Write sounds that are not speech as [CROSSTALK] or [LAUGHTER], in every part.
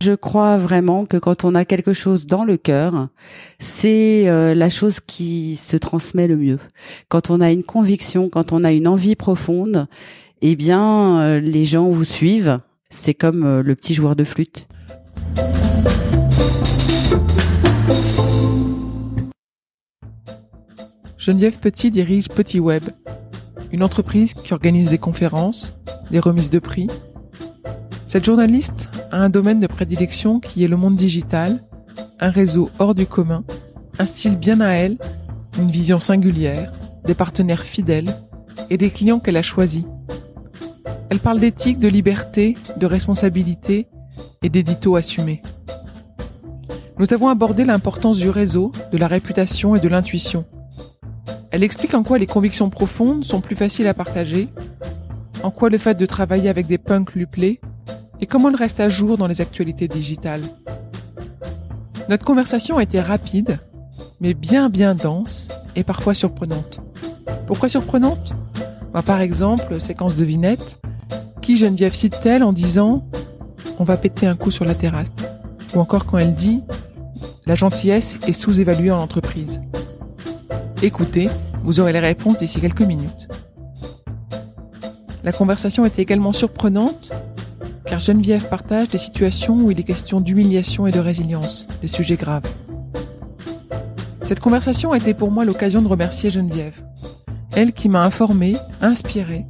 Je crois vraiment que quand on a quelque chose dans le cœur, c'est euh, la chose qui se transmet le mieux. Quand on a une conviction, quand on a une envie profonde, eh bien, euh, les gens vous suivent. C'est comme euh, le petit joueur de flûte. Geneviève Petit dirige Petit Web, une entreprise qui organise des conférences, des remises de prix. Cette journaliste a un domaine de prédilection qui est le monde digital, un réseau hors du commun, un style bien à elle, une vision singulière, des partenaires fidèles et des clients qu'elle a choisis. Elle parle d'éthique, de liberté, de responsabilité et d'édito assumé. Nous avons abordé l'importance du réseau, de la réputation et de l'intuition. Elle explique en quoi les convictions profondes sont plus faciles à partager, en quoi le fait de travailler avec des punks lui plaît, et comment elle reste à jour dans les actualités digitales? Notre conversation a été rapide, mais bien bien dense et parfois surprenante. Pourquoi surprenante? Bah, Par exemple, séquence de vinette, qui Geneviève cite-t-elle en disant on va péter un coup sur la terrasse Ou encore quand elle dit la gentillesse est sous-évaluée en entreprise. Écoutez, vous aurez les réponses d'ici quelques minutes. La conversation était également surprenante car Geneviève partage des situations où il est question d'humiliation et de résilience, des sujets graves. Cette conversation a été pour moi l'occasion de remercier Geneviève, elle qui m'a informé, inspiré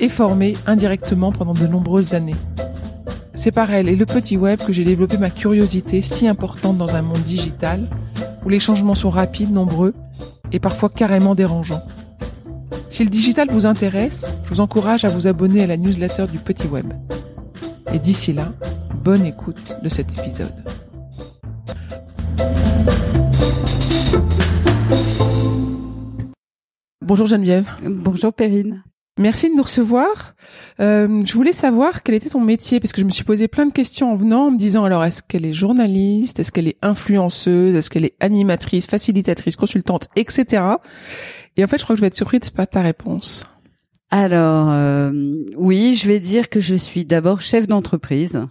et formé indirectement pendant de nombreuses années. C'est par elle et le petit web que j'ai développé ma curiosité si importante dans un monde digital où les changements sont rapides, nombreux et parfois carrément dérangeants. Si le digital vous intéresse, je vous encourage à vous abonner à la newsletter du petit web. Et d'ici là, bonne écoute de cet épisode. Bonjour Geneviève. Bonjour Perrine. Merci de nous recevoir. Euh, je voulais savoir quel était ton métier parce que je me suis posé plein de questions en venant en me disant alors est-ce qu'elle est journaliste, est-ce qu'elle est influenceuse, est-ce qu'elle est animatrice, facilitatrice, consultante, etc. Et en fait, je crois que je vais être surprise par ta réponse. Alors euh, oui, je vais dire que je suis d'abord chef d'entreprise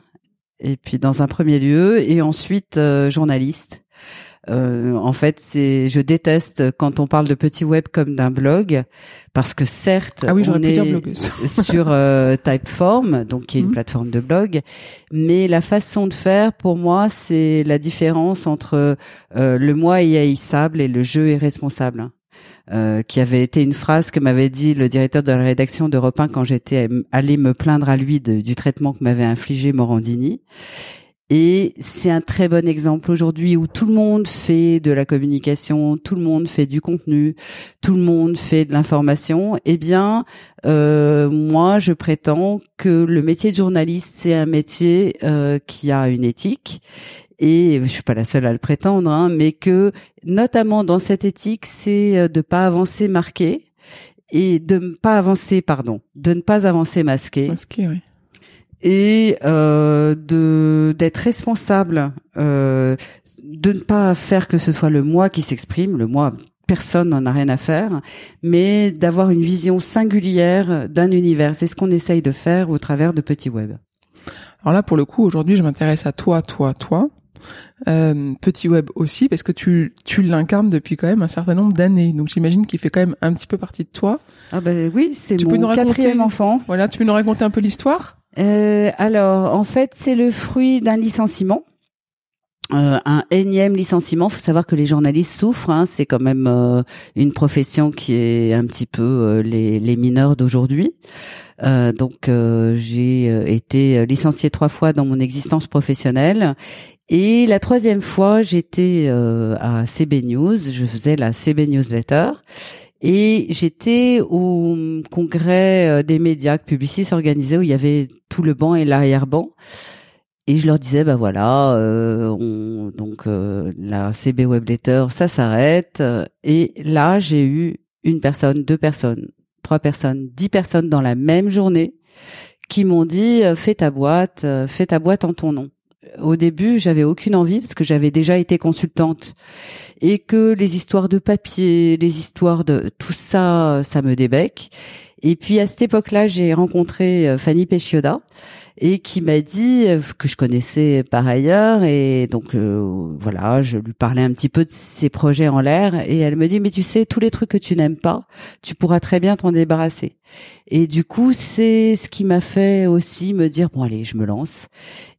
et puis dans un premier lieu et ensuite euh, journaliste. Euh, en fait, c'est, je déteste quand on parle de petit web comme d'un blog, parce que certes, ah oui, on est [LAUGHS] sur euh, Typeform, donc qui est une mhm. plateforme de blog, mais la façon de faire, pour moi, c'est la différence entre euh, le moi est haïssable et le jeu est responsable. Euh, qui avait été une phrase que m'avait dit le directeur de la rédaction de 1 quand j'étais allé me plaindre à lui du traitement que m'avait infligé Morandini. Et c'est un très bon exemple aujourd'hui où tout le monde fait de la communication, tout le monde fait du contenu, tout le monde fait de l'information. Eh bien, euh, moi, je prétends que le métier de journaliste, c'est un métier euh, qui a une éthique et je suis pas la seule à le prétendre, hein, mais que notamment dans cette éthique, c'est euh, de pas avancer marqué et de ne pas avancer, pardon, de ne pas avancer masqué. Masqué, oui. Et euh, de d'être responsable, euh, de ne pas faire que ce soit le moi qui s'exprime, le moi personne n'en a rien à faire, mais d'avoir une vision singulière d'un univers. C'est ce qu'on essaye de faire au travers de Petit Web. Alors là, pour le coup, aujourd'hui, je m'intéresse à toi, toi, toi. Euh, petit web aussi parce que tu tu l'incarnes depuis quand même un certain nombre d'années donc j'imagine qu'il fait quand même un petit peu partie de toi. Ah ben oui c'est mon peux nous quatrième enfant. Voilà tu peux nous raconter un peu l'histoire? Euh, alors en fait c'est le fruit d'un licenciement. Euh, un énième licenciement. Faut savoir que les journalistes souffrent. Hein. C'est quand même euh, une profession qui est un petit peu euh, les, mineurs d'aujourd'hui. donc j'ai été licenciée trois fois dans mon existence professionnelle. Et la troisième fois, j'étais à CB News. Je faisais la CB Newsletter. Et j'étais au congrès des médias que Publicis où il y avait tout le banc et l'arrière-banc et je leur disais bah voilà euh, on, donc euh, la CB Web Letter ça s'arrête. Et là j'ai eu une personne deux personnes trois personnes dix personnes dans la même journée qui m'ont dit euh, fais ta boîte fais ta boîte en ton nom. Au début, j'avais aucune envie parce que j'avais déjà été consultante. Et que les histoires de papier, les histoires de tout ça, ça me débecque. Et puis à cette époque-là, j'ai rencontré Fanny Pechioda et qui m'a dit euh, que je connaissais par ailleurs et donc euh, voilà, je lui parlais un petit peu de ses projets en l'air et elle me dit mais tu sais tous les trucs que tu n'aimes pas, tu pourras très bien t'en débarrasser. Et du coup, c'est ce qui m'a fait aussi me dire bon allez, je me lance.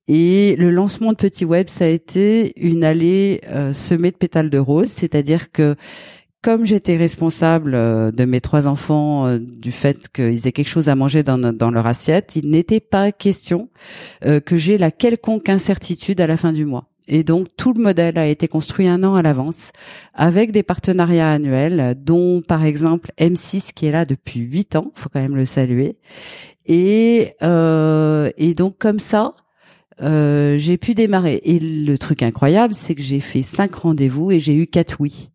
Et le lancement de Petit Web, ça a été une allée euh, semée de pétales de rose, c'est-à-dire que comme j'étais responsable euh, de mes trois enfants euh, du fait qu'ils aient quelque chose à manger dans, leur assiette, il n'était pas question euh, que j'ai la quelconque incertitude à la fin du mois. Et donc tout le modèle a été construit un an à l'avance avec des partenariats annuels, dont par exemple M6 qui est là depuis huit ans, faut quand même le saluer. Et euh, et donc comme ça, j'ai pu démarrer. Et le truc incroyable, c'est que j'ai fait cinq rendez-vous et j'ai eu quatre oui.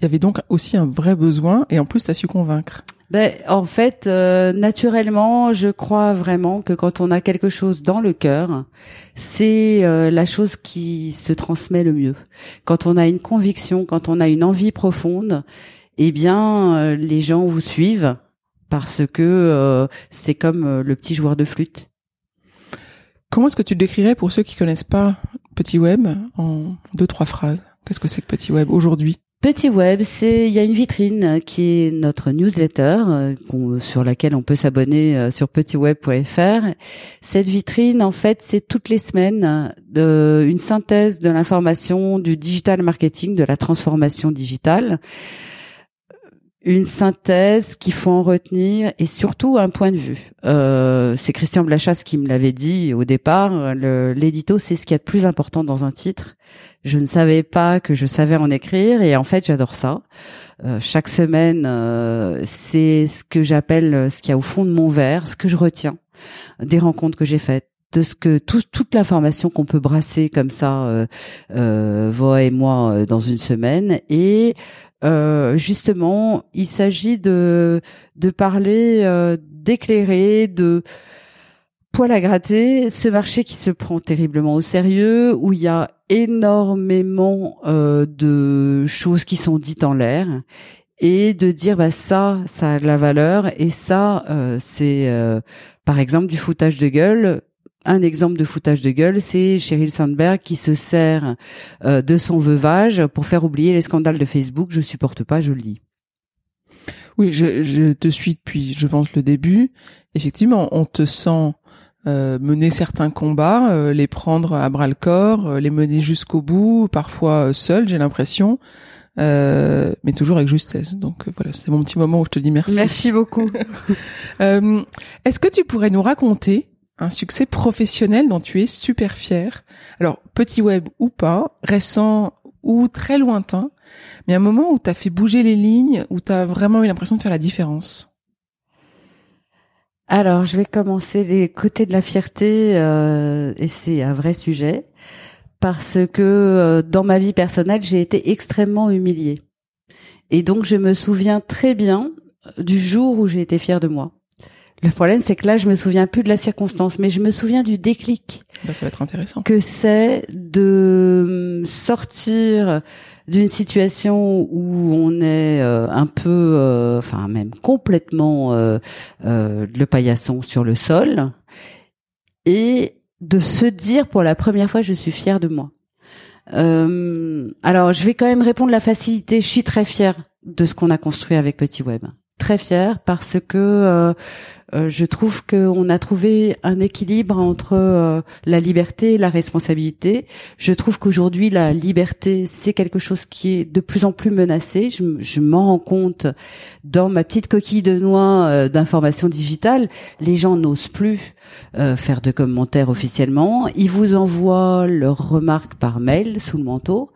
Il y avait donc aussi un vrai besoin et en plus tu as su convaincre. Ben, en fait, euh, naturellement, je crois vraiment que quand on a quelque chose dans le cœur, c'est euh, la chose qui se transmet le mieux. Quand on a une conviction, quand on a une envie profonde, eh bien, euh, les gens vous suivent parce que c'est comme le petit joueur de flûte. Comment est-ce que tu le décrirais pour ceux qui connaissent pas Petit Web en deux trois phrases? Qu'est-ce que c'est que Petit Web aujourd'hui? Petit Web, c'est il y a une vitrine qui est notre newsletter euh, sur laquelle on peut s'abonner euh, sur petitweb.fr. Cette vitrine, en fait, c'est toutes les semaines de, une synthèse de l'information du digital marketing, de la transformation digitale une synthèse qu'il faut en retenir et surtout un point de vue. Euh, c'est Christian Blachasse qui me l'avait dit au départ. L'édito, c'est ce qu'il y a de plus important dans un titre. Je ne savais pas que je savais en écrire et en fait, j'adore ça. Euh, chaque semaine, euh, c'est ce que j'appelle ce qu'il y a au fond de mon verre, ce que je retiens des rencontres que j'ai faites de ce que toute l'information qu'on peut brasser comme ça, euh, euh, et moi, dans une semaine, et euh, justement, il s'agit de parler, euh, d'éclairer, de poil à gratter ce marché qui se prend terriblement au sérieux, où il y a énormément euh, de choses qui sont dites en l'air et de dire bah ça ça a de la valeur et ça euh, c'est par exemple du foutage de gueule un exemple de foutage de gueule, c'est Sheryl Sandberg qui se sert euh, de son veuvage pour faire oublier les scandales de Facebook. Je supporte pas, je le dis. Oui, je, te suis depuis, je pense, le début. Effectivement, on te sent euh, mener certains combats, euh, les prendre à bras le corps, les mener jusqu'au bout, parfois seul, j'ai l'impression. mais toujours avec justesse. Donc voilà, c'est mon petit moment où je te dis merci. Merci beaucoup. [LAUGHS] Est-ce que tu pourrais nous raconter un succès professionnel dont tu es super fier. Alors, petit web ou pas, récent ou très lointain, mais un moment où tu as fait bouger les lignes, où tu as vraiment eu l'impression de faire la différence. Alors, je vais commencer des côtés de la fierté, euh, et c'est un vrai sujet, parce que euh, dans ma vie personnelle, j'ai été extrêmement humiliée. Et donc, je me souviens très bien du jour où j'ai été fière de moi. Le problème, c'est que là, je me souviens plus de la circonstance, mais je me souviens du déclic. Bah, ça va être intéressant. Que c'est de sortir d'une situation où on est euh, un peu, euh, enfin même complètement euh, le paillasson sur le sol, et de se dire pour la première fois, je suis fière de moi. alors, je vais quand même répondre la facilité. Je suis très fière de ce qu'on a construit avec Petit Web très fière parce que euh, euh, je trouve qu'on a trouvé un équilibre entre euh, la liberté et la responsabilité. Je trouve qu'aujourd'hui, la liberté, c'est quelque chose qui est de plus en plus menacé. Je, je m'en rends compte dans ma petite coquille de noix euh, d'information digitale. Les gens n'osent plus faire de commentaires officiellement. Ils vous envoient leurs remarques par mail sous le manteau.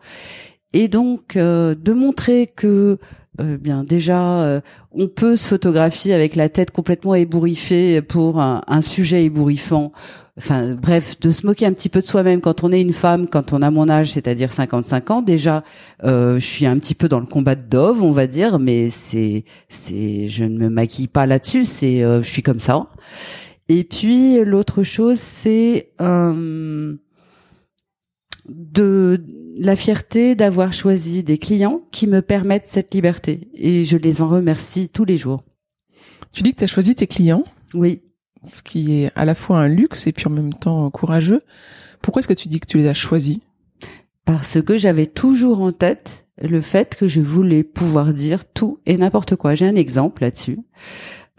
Et donc, de montrer que euh, bien déjà euh, on peut se photographier avec la tête complètement ébouriffée pour un, sujet ébouriffant. Enfin bref de se moquer un petit peu de soi-même quand on est une femme quand on a mon âge c'est-à-dire 55 ans déjà euh, je suis un petit peu dans le combat de Dove on va dire mais c'est c'est je ne me maquille pas là-dessus c'est je suis comme ça. Et puis l'autre chose c'est de la fierté d'avoir choisi des clients qui me permettent cette liberté et je les en remercie tous les jours. Tu dis que tu as choisi tes clients Oui. Ce qui est à la fois un luxe et puis en même temps courageux. Pourquoi est-ce que tu dis que tu les as choisis? Parce que j'avais toujours en tête le fait que je voulais pouvoir dire tout et n'importe quoi. J'ai un exemple là-dessus.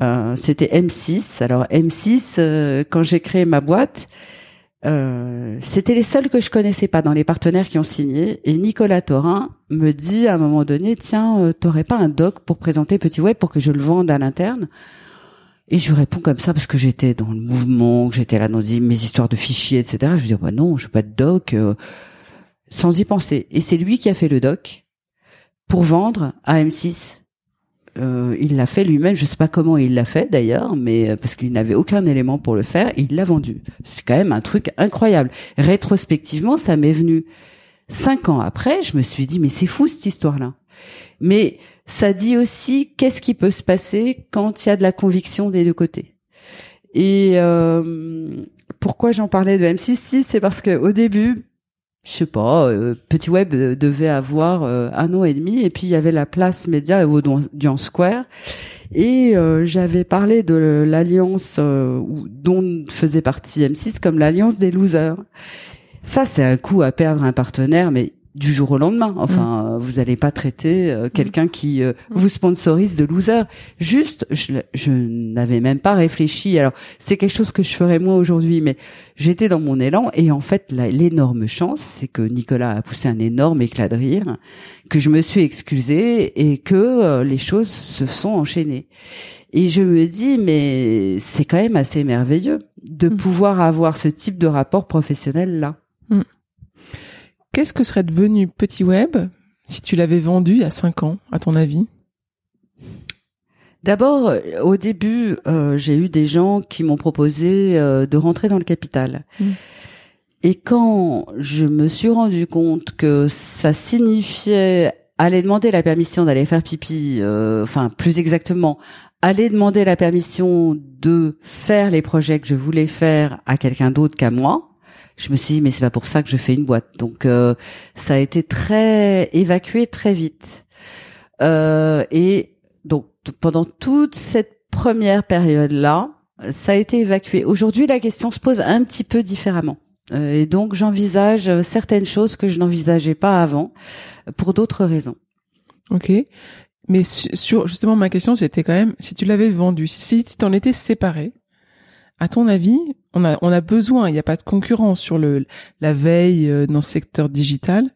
Euh, C'était M6. Alors M6, euh, quand j'ai créé ma boîte, euh, c'était les seuls que je connaissais pas dans les partenaires qui ont signé. Et Nicolas Thorin me dit à un moment donné, tiens, euh, t'aurais pas un doc pour présenter Petit Web pour que je le vende à l'interne? Et je réponds comme ça parce que j'étais dans le mouvement, que j'étais là dans mes histoires de fichiers, etc. Je dis, bah non, je veux pas de doc, euh, sans y penser. Et c'est lui qui a fait le doc pour vendre à M6 euh, il l'a fait lui-même. Je sais pas comment il l'a fait d'ailleurs, mais euh, parce qu'il n'avait aucun élément pour le faire, il l'a vendu. C'est quand même un truc incroyable. Rétrospectivement, ça m'est venu cinq ans après. Je me suis dit mais c'est fou cette histoire-là. Mais ça dit aussi qu'est-ce qui peut se passer quand il y a de la conviction des deux côtés. Et euh, pourquoi j'en parlais de M6 c'est parce que au début, je sais pas, euh, Petit Web euh, devait avoir euh, un an et demi, et puis il y avait la place média au Audience Square, et j'avais parlé de l'alliance dont faisait partie M6 comme l'alliance des losers. Ça, c'est un coup à perdre un partenaire, mais du jour au lendemain. Enfin, mm. vous n'allez pas traiter euh, mm. quelqu'un qui euh, mm. vous sponsorise de loser. Juste, je, je n'avais même pas réfléchi. Alors, c'est quelque chose que je ferais moi aujourd'hui, mais j'étais dans mon élan et en fait, l'énorme chance, c'est que Nicolas a poussé un énorme éclat de rire, que je me suis excusée et que euh, les choses se sont enchaînées. Et je me dis, mais c'est quand même assez merveilleux de pouvoir avoir ce type de rapport professionnel là. Qu'est-ce que serait devenu Petit Web si tu l'avais vendu il y a cinq ans, à ton avis? D'abord, euh, au début, euh, j'ai eu des gens qui m'ont proposé euh, de rentrer dans le capital. Mmh. Et quand je me suis rendu compte que ça signifiait aller demander la permission d'aller faire pipi, enfin plus exactement, aller demander la permission de faire les projets que je voulais faire à quelqu'un d'autre qu'à moi, je me suis dit mais c'est pas pour ça que je fais une boîte. Donc euh, ça a été très évacué très vite. Euh, et donc pendant toute cette première période là, ça a été évacué. Aujourd'hui la question se pose un petit peu différemment. Euh, et donc j'envisage certaines choses que je n'envisageais pas avant pour d'autres raisons. Ok. Mais sur justement ma question c'était quand même si tu l'avais vendu, si tu t'en étais séparé, à ton avis, on a, on a besoin, il n'y a pas de concurrence sur le, la veille euh, dans le secteur digital.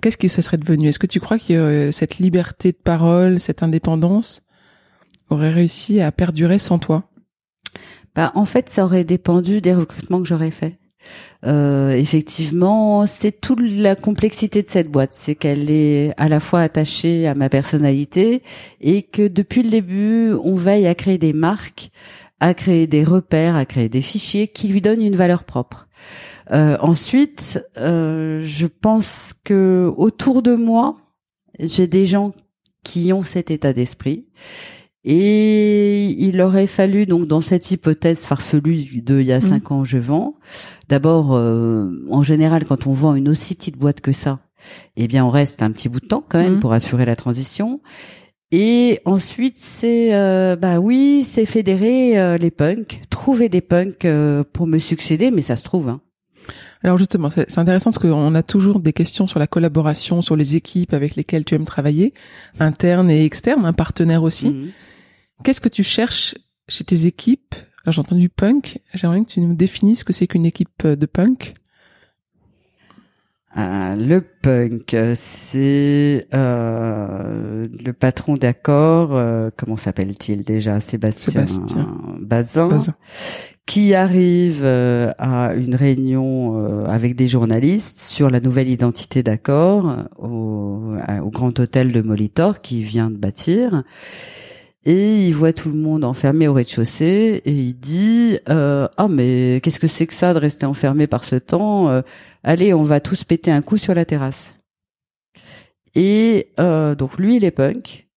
Qu'est-ce que ça serait devenu? Est-ce que tu crois que cette liberté de parole, cette indépendance aurait réussi à perdurer sans toi? Bah, En fait, ça aurait dépendu des recrutements que j'aurais faits. Euh, effectivement, c'est toute la complexité de cette boîte, c'est qu'elle est à la fois attachée à ma personnalité et que depuis le début, on veille à créer des marques à créer des repères, à créer des fichiers qui lui donnent une valeur propre. Euh, ensuite, euh, je pense que autour de moi, j'ai des gens qui ont cet état d'esprit. Et il aurait fallu donc dans cette hypothèse farfelue de il y a cinq mmh. ans je vends. D'abord, euh, en général, quand on vend une aussi petite boîte que ça, eh bien on reste un petit bout de temps quand même mmh. pour assurer la transition. Et ensuite, c'est euh, bah oui, c'est fédérer euh, les punks, trouver des punks euh, pour me succéder, mais ça se trouve. Hein. Alors justement, c'est intéressant parce qu'on a toujours des questions sur la collaboration, sur les équipes avec lesquelles tu aimes travailler, internes et externes, un partenaire aussi. Mhm. Qu'est-ce que tu cherches chez tes équipes? Alors j'ai entendu punk, j'aimerais que tu nous définisses ce que c'est qu'une équipe de punk. Euh, le punk, c'est euh, le patron d'accord, euh, comment s'appelle-t-il déjà? Sébastien, Sébastien. Bazin, qui arrive à une réunion avec des journalistes sur la nouvelle identité d'accord au, au, grand hôtel de Molitor qui vient de bâtir. Et il voit tout le monde enfermé au rez-de-chaussée et il dit euh, ah mais qu'est-ce que c'est que ça de rester enfermé par ce temps allez, on va tous péter un coup sur la terrasse. Et euh, donc lui, il est punk.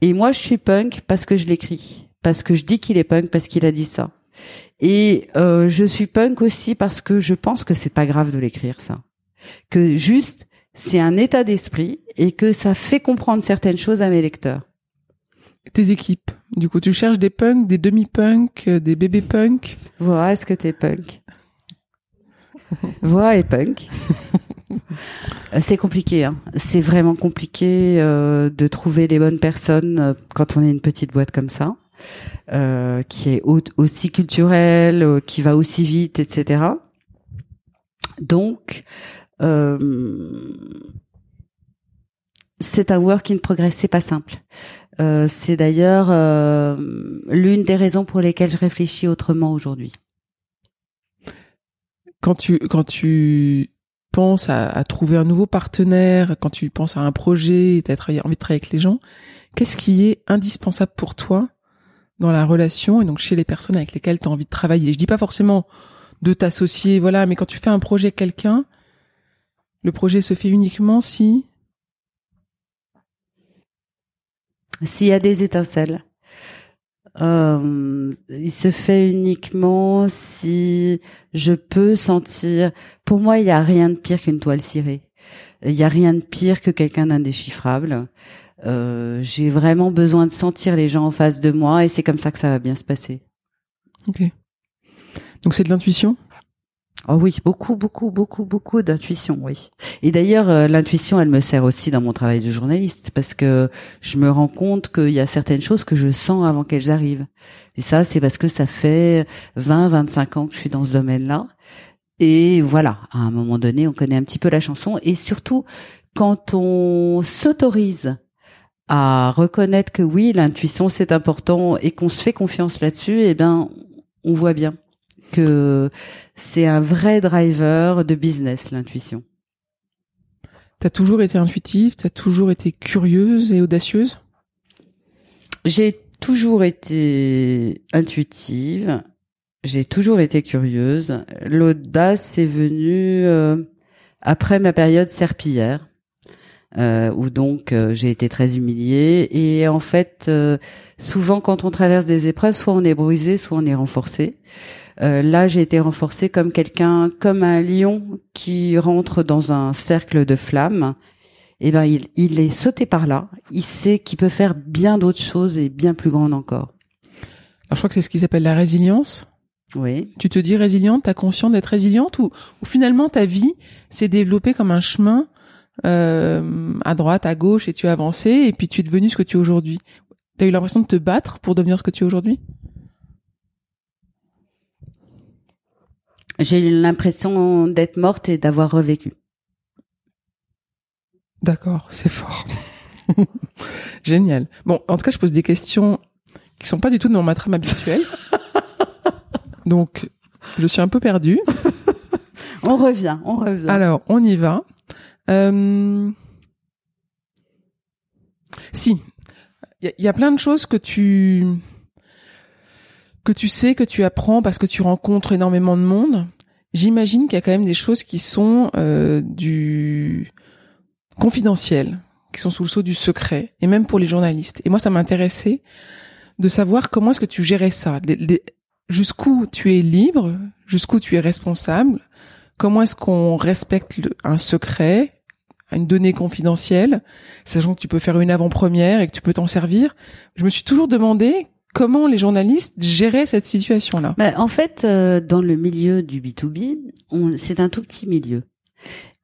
Et moi, je suis punk parce que je l'écris, parce que je dis qu'il est punk parce qu'il a dit ça. Et euh, je suis punk aussi parce que je pense que c'est pas grave de l'écrire ça, que juste c'est un état d'esprit et que ça fait comprendre certaines choses à mes lecteurs. Tes équipes, du coup, tu cherches des punks, des demi-punks, des bébés punks. Voilà, est-ce que t'es punk [LAUGHS] Voix et punk. Euh, c'est compliqué, hein. c'est vraiment compliqué euh, de trouver les bonnes personnes euh, quand on est une petite boîte comme ça, qui est aussi culturelle, qui va aussi vite, etc. Donc, c'est un work in progress, c'est pas simple. c'est d'ailleurs l'une des raisons pour lesquelles je réfléchis autrement aujourd'hui quand tu quand tu penses à, à, trouver un nouveau partenaire, quand tu penses à un projet, tu as envie de travailler avec les gens, qu'est-ce qui est indispensable pour toi dans la relation et donc chez les personnes avec lesquelles tu as envie de travailler? Je dis pas forcément de t'associer, voilà, mais quand tu fais un projet avec quelqu'un, le projet se fait uniquement si s'il y a des étincelles. Euh, il se fait uniquement si je peux sentir. Pour moi, il n'y a rien de pire qu'une toile cirée. Il n'y a rien de pire que quelqu'un d'indéchiffrable. Euh, j'ai vraiment besoin de sentir les gens en face de moi et c'est comme ça que ça va bien se passer. Ok. Donc c'est de l'intuition? Oh oui, beaucoup, beaucoup, beaucoup, beaucoup d'intuition, oui. Et d'ailleurs, euh, l'intuition, elle me sert aussi dans mon travail de journaliste parce que je me rends compte qu'il y a certaines choses que je sens avant qu'elles arrivent. Et ça, c'est parce que ça fait 20, 25 ans que je suis dans ce domaine-là. Et voilà, à un moment donné, on connaît un petit peu la chanson. Et surtout, quand on s'autorise à reconnaître que oui, l'intuition, c'est important et qu'on se fait confiance là-dessus, eh ben, on voit bien que c'est un vrai driver de business, l'intuition. T'as toujours été intuitive, t'as toujours été curieuse et audacieuse? J'ai toujours été intuitive, j'ai toujours été curieuse. L'audace est venue euh, après ma période serpillière, euh, où donc euh, j'ai été très humiliée. Et en fait, souvent quand on traverse des épreuves, soit on est brisé, soit on est renforcé. Euh, là, j'ai été renforcée comme quelqu'un, comme un lion qui rentre dans un cercle de flammes. Et eh ben, il, il est sauté par là. Il sait qu'il peut faire bien d'autres choses et bien plus grandes encore. Alors, je crois que c'est ce qu'ils appellent la résilience. Oui. Tu te dis résiliente, t'as conscience d'être résiliente ou, ou finalement ta vie s'est développée comme un chemin euh, à droite, à gauche et tu as avancé et puis tu es devenu ce que tu es aujourd'hui? T'as eu l'impression de te battre pour devenir ce que tu es aujourd'hui? J'ai eu l'impression d'être morte et d'avoir revécu. D'accord, c'est fort. [LAUGHS] Génial. Bon, en tout cas, je pose des questions qui sont pas du tout dans ma trame habituelle. [LAUGHS] Donc, je suis un peu perdue. on revient, on revient. Alors, on y va. Euh... Si, il y, y, a plein de choses que tu que tu sais, que tu apprends parce que tu rencontres énormément de monde, j'imagine qu'il y a quand même des choses qui sont euh, du confidentiel, qui sont sous le sceau du secret, et même pour les journalistes. Et moi, ça m'intéressait de savoir comment est-ce que tu gérais ça, jusqu'où tu es libre, jusqu'où tu es responsable, comment est-ce qu'on respecte un secret, une donnée confidentielle, sachant que tu peux faire une avant-première et que tu peux t'en servir. Je me suis toujours demandé comment les journalistes géraient cette situation-là? Bah, En fait, euh, dans le milieu du B2B, c'est un tout petit milieu.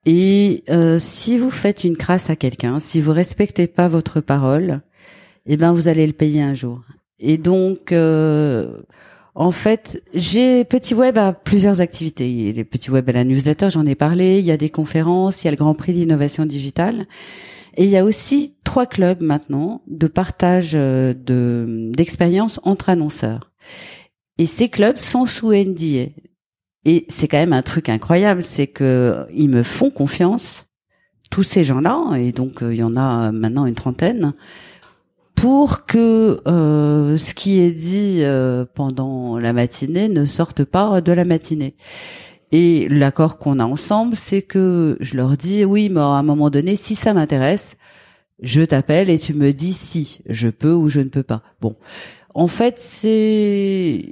Et euh, si vous faites une crasse à quelqu'un, si vous respectez pas votre parole, eh ben vous allez le payer un jour. Et donc, euh, en fait, j'ai Petit Web a plusieurs activités. Les Petit Web à la newsletter, j'en ai parlé. Il y a des conférences, il y a le Grand Prix d'innovation digitale. Et il y a aussi trois clubs maintenant de partage euh, de d'expériences entre annonceurs. Et ces clubs sont sous NDA. Et c'est quand même un truc incroyable, c'est que ils me font confiance, tous ces gens-là, et donc euh, il y en a maintenant une trentaine, pour que euh, ce qui est dit euh, pendant la matinée ne sorte pas de la matinée. Et l'accord qu'on a ensemble, c'est que je leur dis oui, mais à un moment donné, si ça m'intéresse, je t'appelle et tu me dis si je peux ou je ne peux pas. Bon, en fait, c'est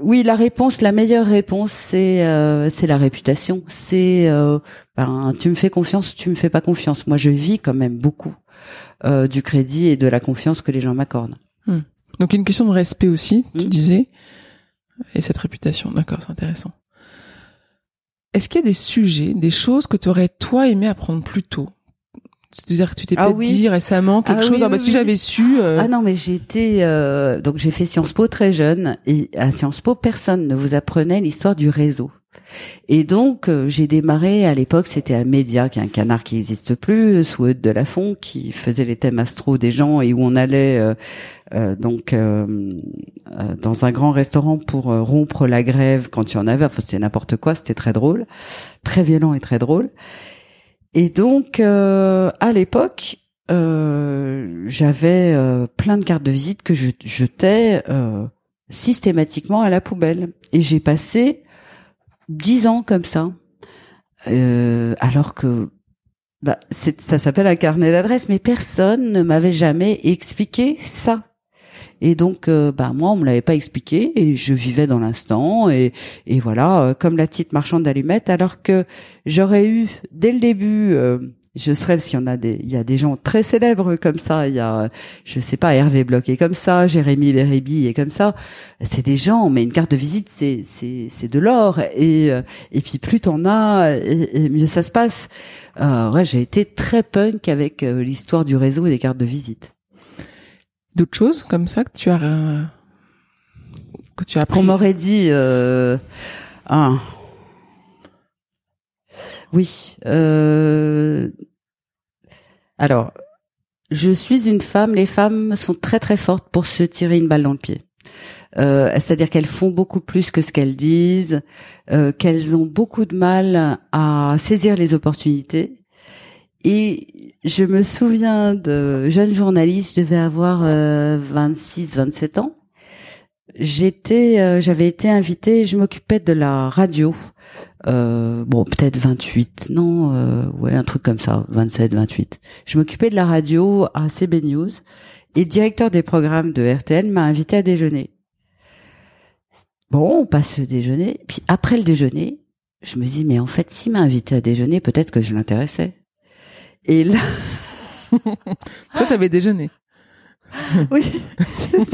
oui, la réponse, la meilleure réponse, c'est euh, c'est la réputation. C'est euh, ben, tu me fais confiance, tu me fais pas confiance. Moi, je vis quand même beaucoup euh, du crédit et de la confiance que les gens m'accordent. Hmm. Donc une question de respect aussi, tu hmm. disais, et cette réputation. D'accord, c'est intéressant. Est-ce qu'il y a des sujets, des choses que tu aurais toi aimé apprendre plus tôt? C'est-à-dire que tu t'es ah peut-être dit récemment quelque ah chose. ah bah, si j'avais su. Euh... Ah non, mais j'ai été euh... donc j'ai fait Sciences Po très jeune et à Sciences Po personne ne vous apprenait l'histoire du réseau. Et donc euh, j'ai démarré à l'époque, c'était à Média, qui est un canard qui n'existe plus, sous Eudes de la Fond, qui faisait les thèmes astro des gens et où on allait euh, euh, donc dans un grand restaurant pour rompre la grève quand il y en avait. Enfin c'était n'importe quoi, c'était très drôle, très violent et très drôle. Et donc, euh, à l'époque, euh, j'avais euh, plein de cartes de visite que je jetais systématiquement à la poubelle. Et j'ai passé dix ans comme ça. alors que bah, ça s'appelle un carnet d'adresse, mais personne ne m'avait jamais expliqué ça. Et donc, euh, bah moi, on me l'avait pas expliqué et je vivais dans l'instant et, voilà, euh, comme la petite marchande d'allumettes. Alors que j'aurais eu dès le début, euh, je serais parce qu'il y en a des, il y a des gens très célèbres comme ça. Il y a, je sais pas, Hervé Bloch est comme ça, Jérémy Beribi est comme ça. C'est des gens, mais une carte de visite, c'est c'est c'est de l'or et et puis plus t'en as, et, mieux ça se passe. Euh, ouais, j'ai été très punk avec l'histoire du réseau et des cartes de visite d'autres choses comme ça que tu as euh, que tu as appris? Qu'on m'aurait dit euh, ah. Oui. Euh, alors, je suis une femme. Les femmes sont très très fortes pour se tirer une balle dans le pied. Euh, c'est-à-dire qu'elles font beaucoup plus que ce qu'elles disent, euh, qu'elles ont beaucoup de mal à saisir les opportunités et je me souviens de jeune journaliste, je devais avoir 26, euh, 27 ans. J'étais, euh, j'avais été invitée, je m'occupais de la radio. Euh, bon, peut-être 28, non, euh, ouais, un truc comme ça, 27, 28. Je m'occupais de la radio à CB News et le directeur des programmes de RTL m'a invité à déjeuner. Bon, on passe le déjeuner, puis après le déjeuner, je me dis mais en fait, s'il m'a invité à déjeuner, peut-être que je l'intéressais. Et là, [LAUGHS] toi, t'avais déjeuné. [LAUGHS] oui. [LAUGHS]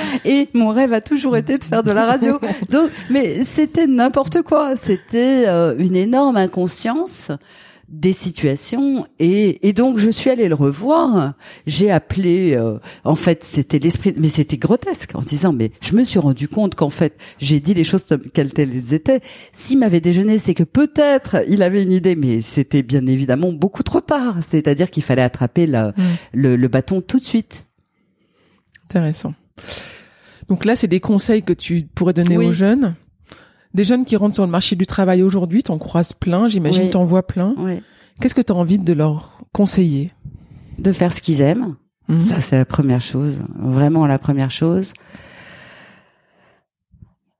[LAUGHS] Et mon rêve a toujours été de faire de la radio. Donc, mais c'était n'importe quoi. C'était euh, une énorme inconscience des situations et, et donc je suis allée le revoir. J'ai appelé, euh, en fait c'était l'esprit, mais c'était grotesque en disant mais je me suis rendu compte qu'en fait j'ai dit les choses quelles elles étaient. S'il m'avait déjeuné, c'est que peut-être il avait une idée, mais c'était bien évidemment beaucoup trop tard. C'est-à-dire qu'il fallait attraper mm. le, le, bâton tout de suite. Intéressant. Donc là, c'est des conseils que tu pourrais donner aux jeunes des jeunes qui rentrent sur le marché du travail aujourd'hui, t'en croises plein, j'imagine t'en vois plein. Qu'est-ce que tu as envie de leur conseiller? De faire ce qu'ils aiment. Mhm. Ça, c'est la première chose. Vraiment la première chose.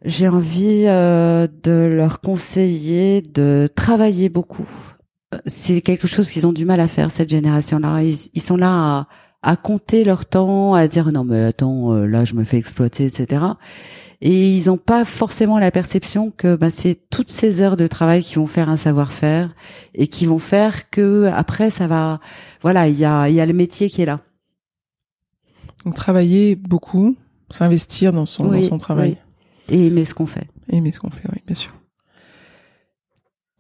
J'ai envie euh, de leur conseiller de travailler beaucoup. C'est quelque chose qu'ils ont du mal à faire, cette génération-là. Ils, sont là à, à compter leur temps, à dire non mais attends, euh, là je me fais exploiter, etc et ils n'ont pas forcément la perception que bah, c'est toutes ces heures de travail qui vont faire un savoir-faire et qui vont faire que après ça va voilà il y a il y a le métier qui est là. Donc travailler beaucoup s'investir dans son dans son travail. et aimer ce qu'on fait. Aimer ce qu'on fait oui bien sûr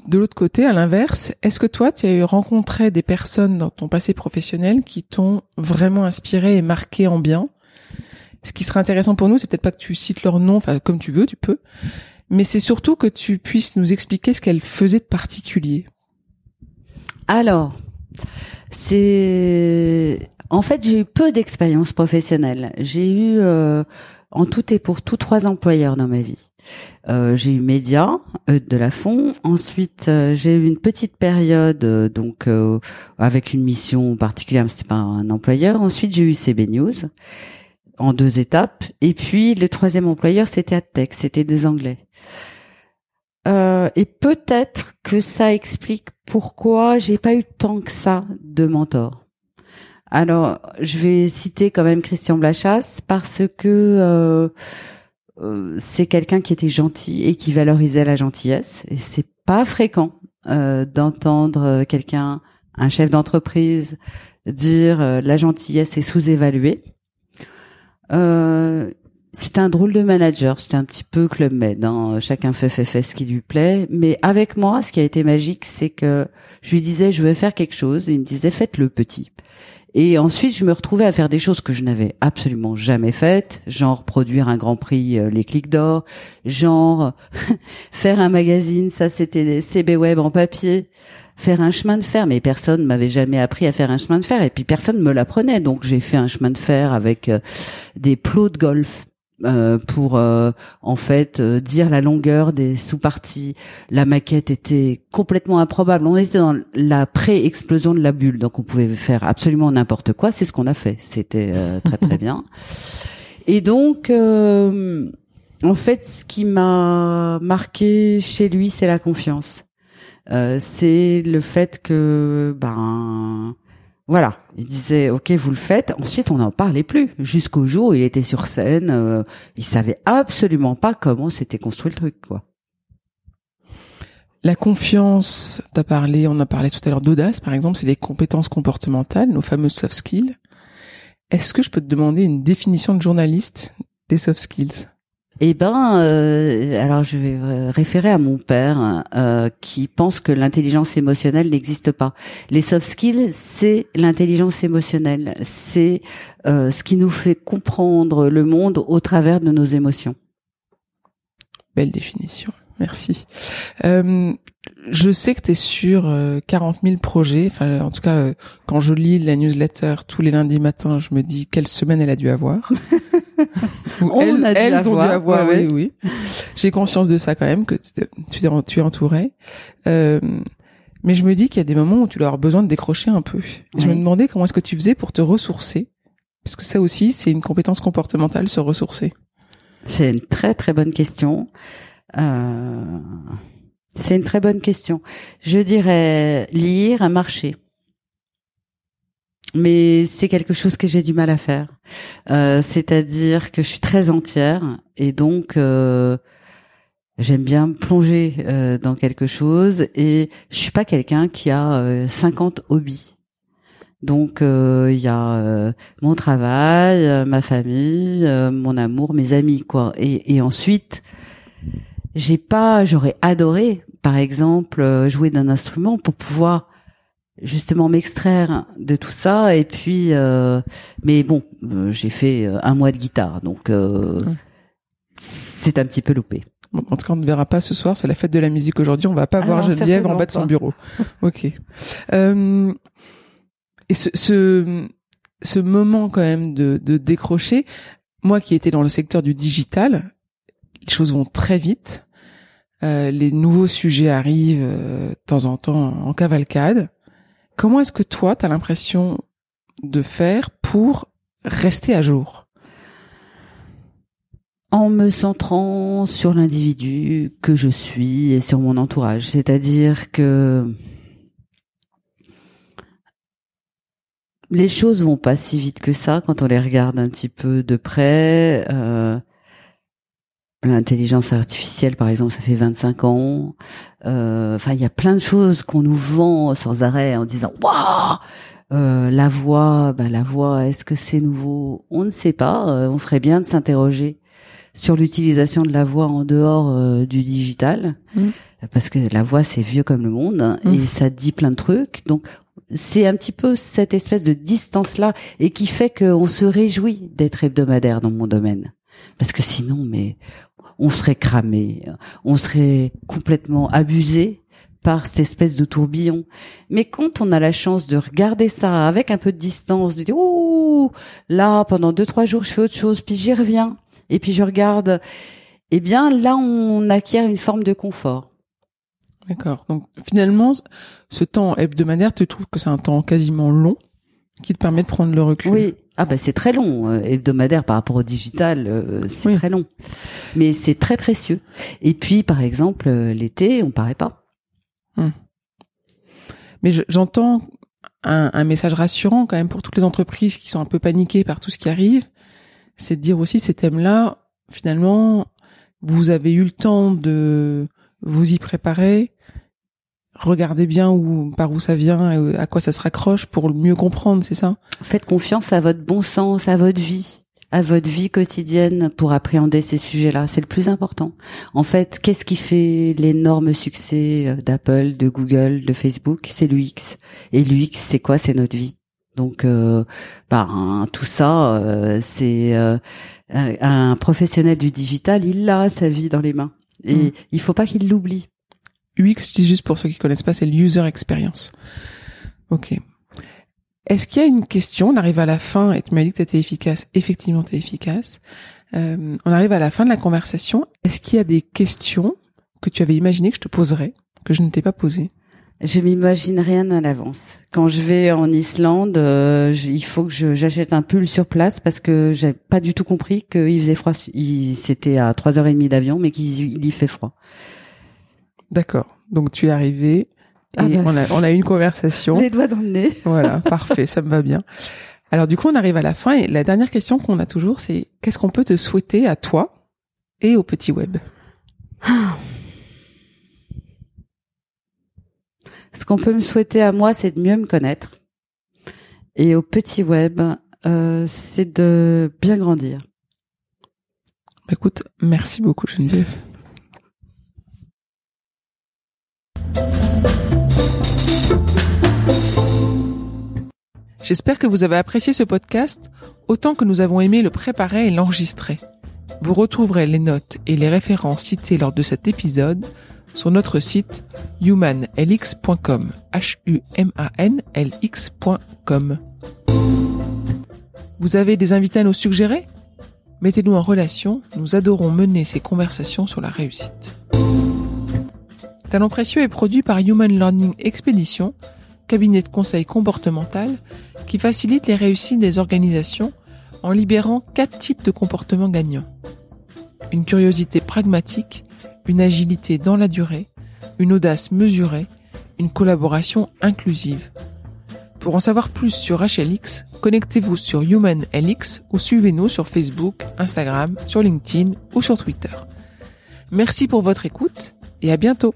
de l'autre côté, à l'inverse, est-ce que toi, tu as eu rencontré des personnes dans ton passé professionnel qui t'ont vraiment inspiré et marqué en bien? Ce qui serait intéressant pour nous, c'est peut-être pas que tu cites leur nom, enfin comme tu veux, tu peux, mais c'est surtout que tu puisses nous expliquer ce qu'elles faisaient de particulier. Alors, c'est en fait j'ai eu peu d'expérience professionnelle. J'ai eu euh, en tout et pour tout trois employeurs dans ma vie. Euh, j'ai eu Média euh, de la Fond. Ensuite, euh, j'ai eu une petite période donc avec une mission particulière, mais c'est pas un employeur. Ensuite, j'ai eu CB News en deux étapes. Et puis le troisième employeur, c'était AdTech, c'était des Anglais. et peut-être que ça explique pourquoi j'ai pas eu tant que ça de mentors. Alors, je vais citer quand même Christian Blachas parce que euh, euh, c'est quelqu'un qui était gentil et qui valorisait la gentillesse. Et c'est pas fréquent euh, d'entendre quelqu'un, un chef d'entreprise, dire la gentillesse est sous-évaluée. c'est un drôle de manager, c'était un petit peu club med. Hein. Chacun fait, fait fait ce qui lui plaît. Mais avec moi, ce qui a été magique, c'est que je lui disais je veux faire quelque chose, il me disait faites-le petit. Et ensuite, je me retrouvais à faire des choses que je n'avais absolument jamais faites, genre produire un Grand Prix euh, les clics d'or, genre [LAUGHS] faire un magazine, ça c'était des CB web en papier, faire un chemin de fer, mais personne m'avait jamais appris à faire un chemin de fer et puis personne me l'apprenait. Donc j'ai fait un chemin de fer avec euh, des plots de golf euh, pour euh, en fait euh, dire la longueur des sous-parties. La maquette était complètement improbable. On était dans la pré-explosion de la bulle, donc on pouvait faire absolument n'importe quoi. C'est ce qu'on a fait. C'était très très bien. Et donc, en fait, ce qui m'a marqué chez lui, c'est la confiance. c'est le fait que ben voilà, il disait OK, vous le faites. Ensuite, on n'en parlait plus jusqu'au jour où il était sur scène. Euh, il savait absolument pas comment s'était construit le truc, quoi. La confiance, t'as parlé, on a parlé tout à l'heure d'audace, par exemple, c'est des compétences comportementales, nos fameuses soft skills. Est-ce que je peux te demander une définition de journaliste des soft skills? Eh ben, euh, alors je vais référer à mon père euh, qui pense que l'intelligence émotionnelle n'existe pas. Les soft skills, c'est l'intelligence émotionnelle, c'est euh, ce qui nous fait comprendre le monde au travers de nos émotions. Belle définition, merci. je sais que tu es sur 40 000 projets. Enfin, en tout cas, quand je lis la newsletter tous les lundis matins, je me dis quelle semaine elle a dû avoir. [LAUGHS] elles, elles ont dû avoir, oui, oui. J'ai conscience de ça quand même, que tu, es, tu es entouré. Euh, mais je me dis qu'il y a des moments où tu dois avoir besoin de décrocher un peu. Je me demandais comment est-ce que tu faisais pour te ressourcer. Parce que ça aussi, c'est une compétence comportementale, se ressourcer. C'est une très très bonne question. Euh... C'est une très bonne question. Je dirais lire, marcher mais c'est quelque chose que j'ai du mal à faire. Euh, C'est-à-dire que je suis très entière et donc euh, j'aime bien plonger dans quelque chose et je suis pas quelqu'un qui a 50 euh, hobbies. Donc il y a mon travail, ma famille, mon amour, mes amis quoi. Et ensuite j'ai pas, j'aurais adoré par exemple jouer d'un instrument pour pouvoir justement m'extraire de tout ça et puis euh, mais bon euh, j'ai fait euh, un mois de guitare donc c'est un petit peu loupé. Bon, en tout cas on ne verra pas ce soir c'est la fête de la musique aujourd'hui on va pas ah voir Geneviève en bas de son bureau. [LAUGHS] Ok. Et ce, ce, ce moment quand même de, de décrocher moi qui étais dans le secteur du digital les choses vont très vite les nouveaux sujets arrivent de temps en temps en cavalcade Comment est-ce que toi, tu as l'impression de faire pour rester à jour? En me centrant sur l'individu que je suis et sur mon entourage. C'est-à-dire que les choses vont pas si vite que ça quand on les regarde un petit peu de près. Euh, L'intelligence artificielle, par exemple, ça fait 25 ans. Euh, enfin, il y a plein de choses qu'on nous vend sans arrêt en disant waouh. Euh, la voix, bah la voix, est-ce que c'est nouveau? On ne sait pas. Euh, on ferait bien de s'interroger sur l'utilisation de la voix en dehors du digital. Mmh. parce que la voix c'est vieux comme le monde hein, et ça dit plein de trucs. Donc c'est un petit peu cette espèce de distance là et qui fait qu'on se réjouit d'être hebdomadaire dans mon domaine. Parce que sinon, mais on serait cramé, on serait complètement abusé par cette espèce de tourbillon. Mais quand on a la chance de regarder ça avec un peu de distance, de dire ouh là pendant deux trois jours je fais autre chose, puis j'y reviens et puis je regarde, eh bien là on acquiert une forme de confort. D'accord. Donc finalement, ce temps hebdomadaire, tu trouves que c'est un temps quasiment long qui te permet de prendre le recul? Oui. Ah bah c'est très long, euh, hebdomadaire par rapport au digital, euh, c'est Oui. très long. Mais c'est très précieux. Et puis par exemple euh, l'été, on paraît pas. Mais je- j'entends un, un message rassurant quand même pour toutes les entreprises qui sont un peu paniquées par tout ce qui arrive. C'est de dire aussi ces thèmes-là, finalement, vous avez eu le temps de vous y préparer. Regardez bien où, par où ça vient, et à quoi ça se raccroche pour mieux comprendre, c'est ça? Faites confiance à votre bon sens, à votre vie, à votre vie quotidienne pour appréhender ces sujets-là. C'est le plus important. En fait, qu'est-ce qui fait l'énorme succès euh, d'Apple, de Google, de Facebook? C'est l'UX. Et l'UX, c'est quoi? C'est notre vie. Donc, euh, ben, tout ça, euh, c'est euh, un, professionnel du digital, il a sa vie dans les mains. Et Mm. il faut pas qu'il l'oublie. UX, je dis juste pour ceux qui connaissent pas, c'est le user experience. Ok. Est-ce qu'il y a une question? On arrive à la fin et tu m'as dit que tu étais efficace. Effectivement, tu es efficace. Euh, on arrive à la fin de la conversation. Est-ce qu'il y a des questions que tu avais imaginé que je te poserais, que je ne t'ai pas posées? Je m'imagine rien à l'avance. Quand je vais en Islande, euh, il faut que j'achète un pull sur place parce que j'ai pas du tout compris qu'il faisait froid. C'était à trois heures et demie d'avion, mais qu'il il y fait froid. D'accord. Donc tu es arrivé et Ah bah, on, a, on a eu une conversation. Les doigts dans le nez. [LAUGHS] Voilà, parfait, ça me va bien. Alors du coup, on arrive à la fin et la dernière question qu'on a toujours, c'est qu'est-ce qu'on peut te souhaiter à toi et au petit web? Ce qu'on peut me souhaiter à moi, c'est de mieux me connaître. Et au petit web, euh, c'est de bien grandir. Bah, Écoute, merci beaucoup Geneviève. J'espère que vous avez apprécié ce podcast autant que nous avons aimé le préparer et l'enregistrer. Vous retrouverez les notes et les références citées lors de cet épisode sur notre site humanlx.com. Vous avez des invités à nous suggérer? Mettez-nous en relation, nous adorons mener ces conversations sur la réussite. Talent précieux est produit par Human Learning Expedition, cabinet de conseil comportemental qui facilite les réussites des organisations en libérant quatre types de comportements gagnants. Une curiosité pragmatique, une agilité dans la durée, une audace mesurée, une collaboration inclusive. Pour en savoir plus sur HLX, connectez-vous sur HumanLX ou suivez-nous sur Facebook, Instagram, sur LinkedIn ou sur Twitter. Merci pour votre écoute et à bientôt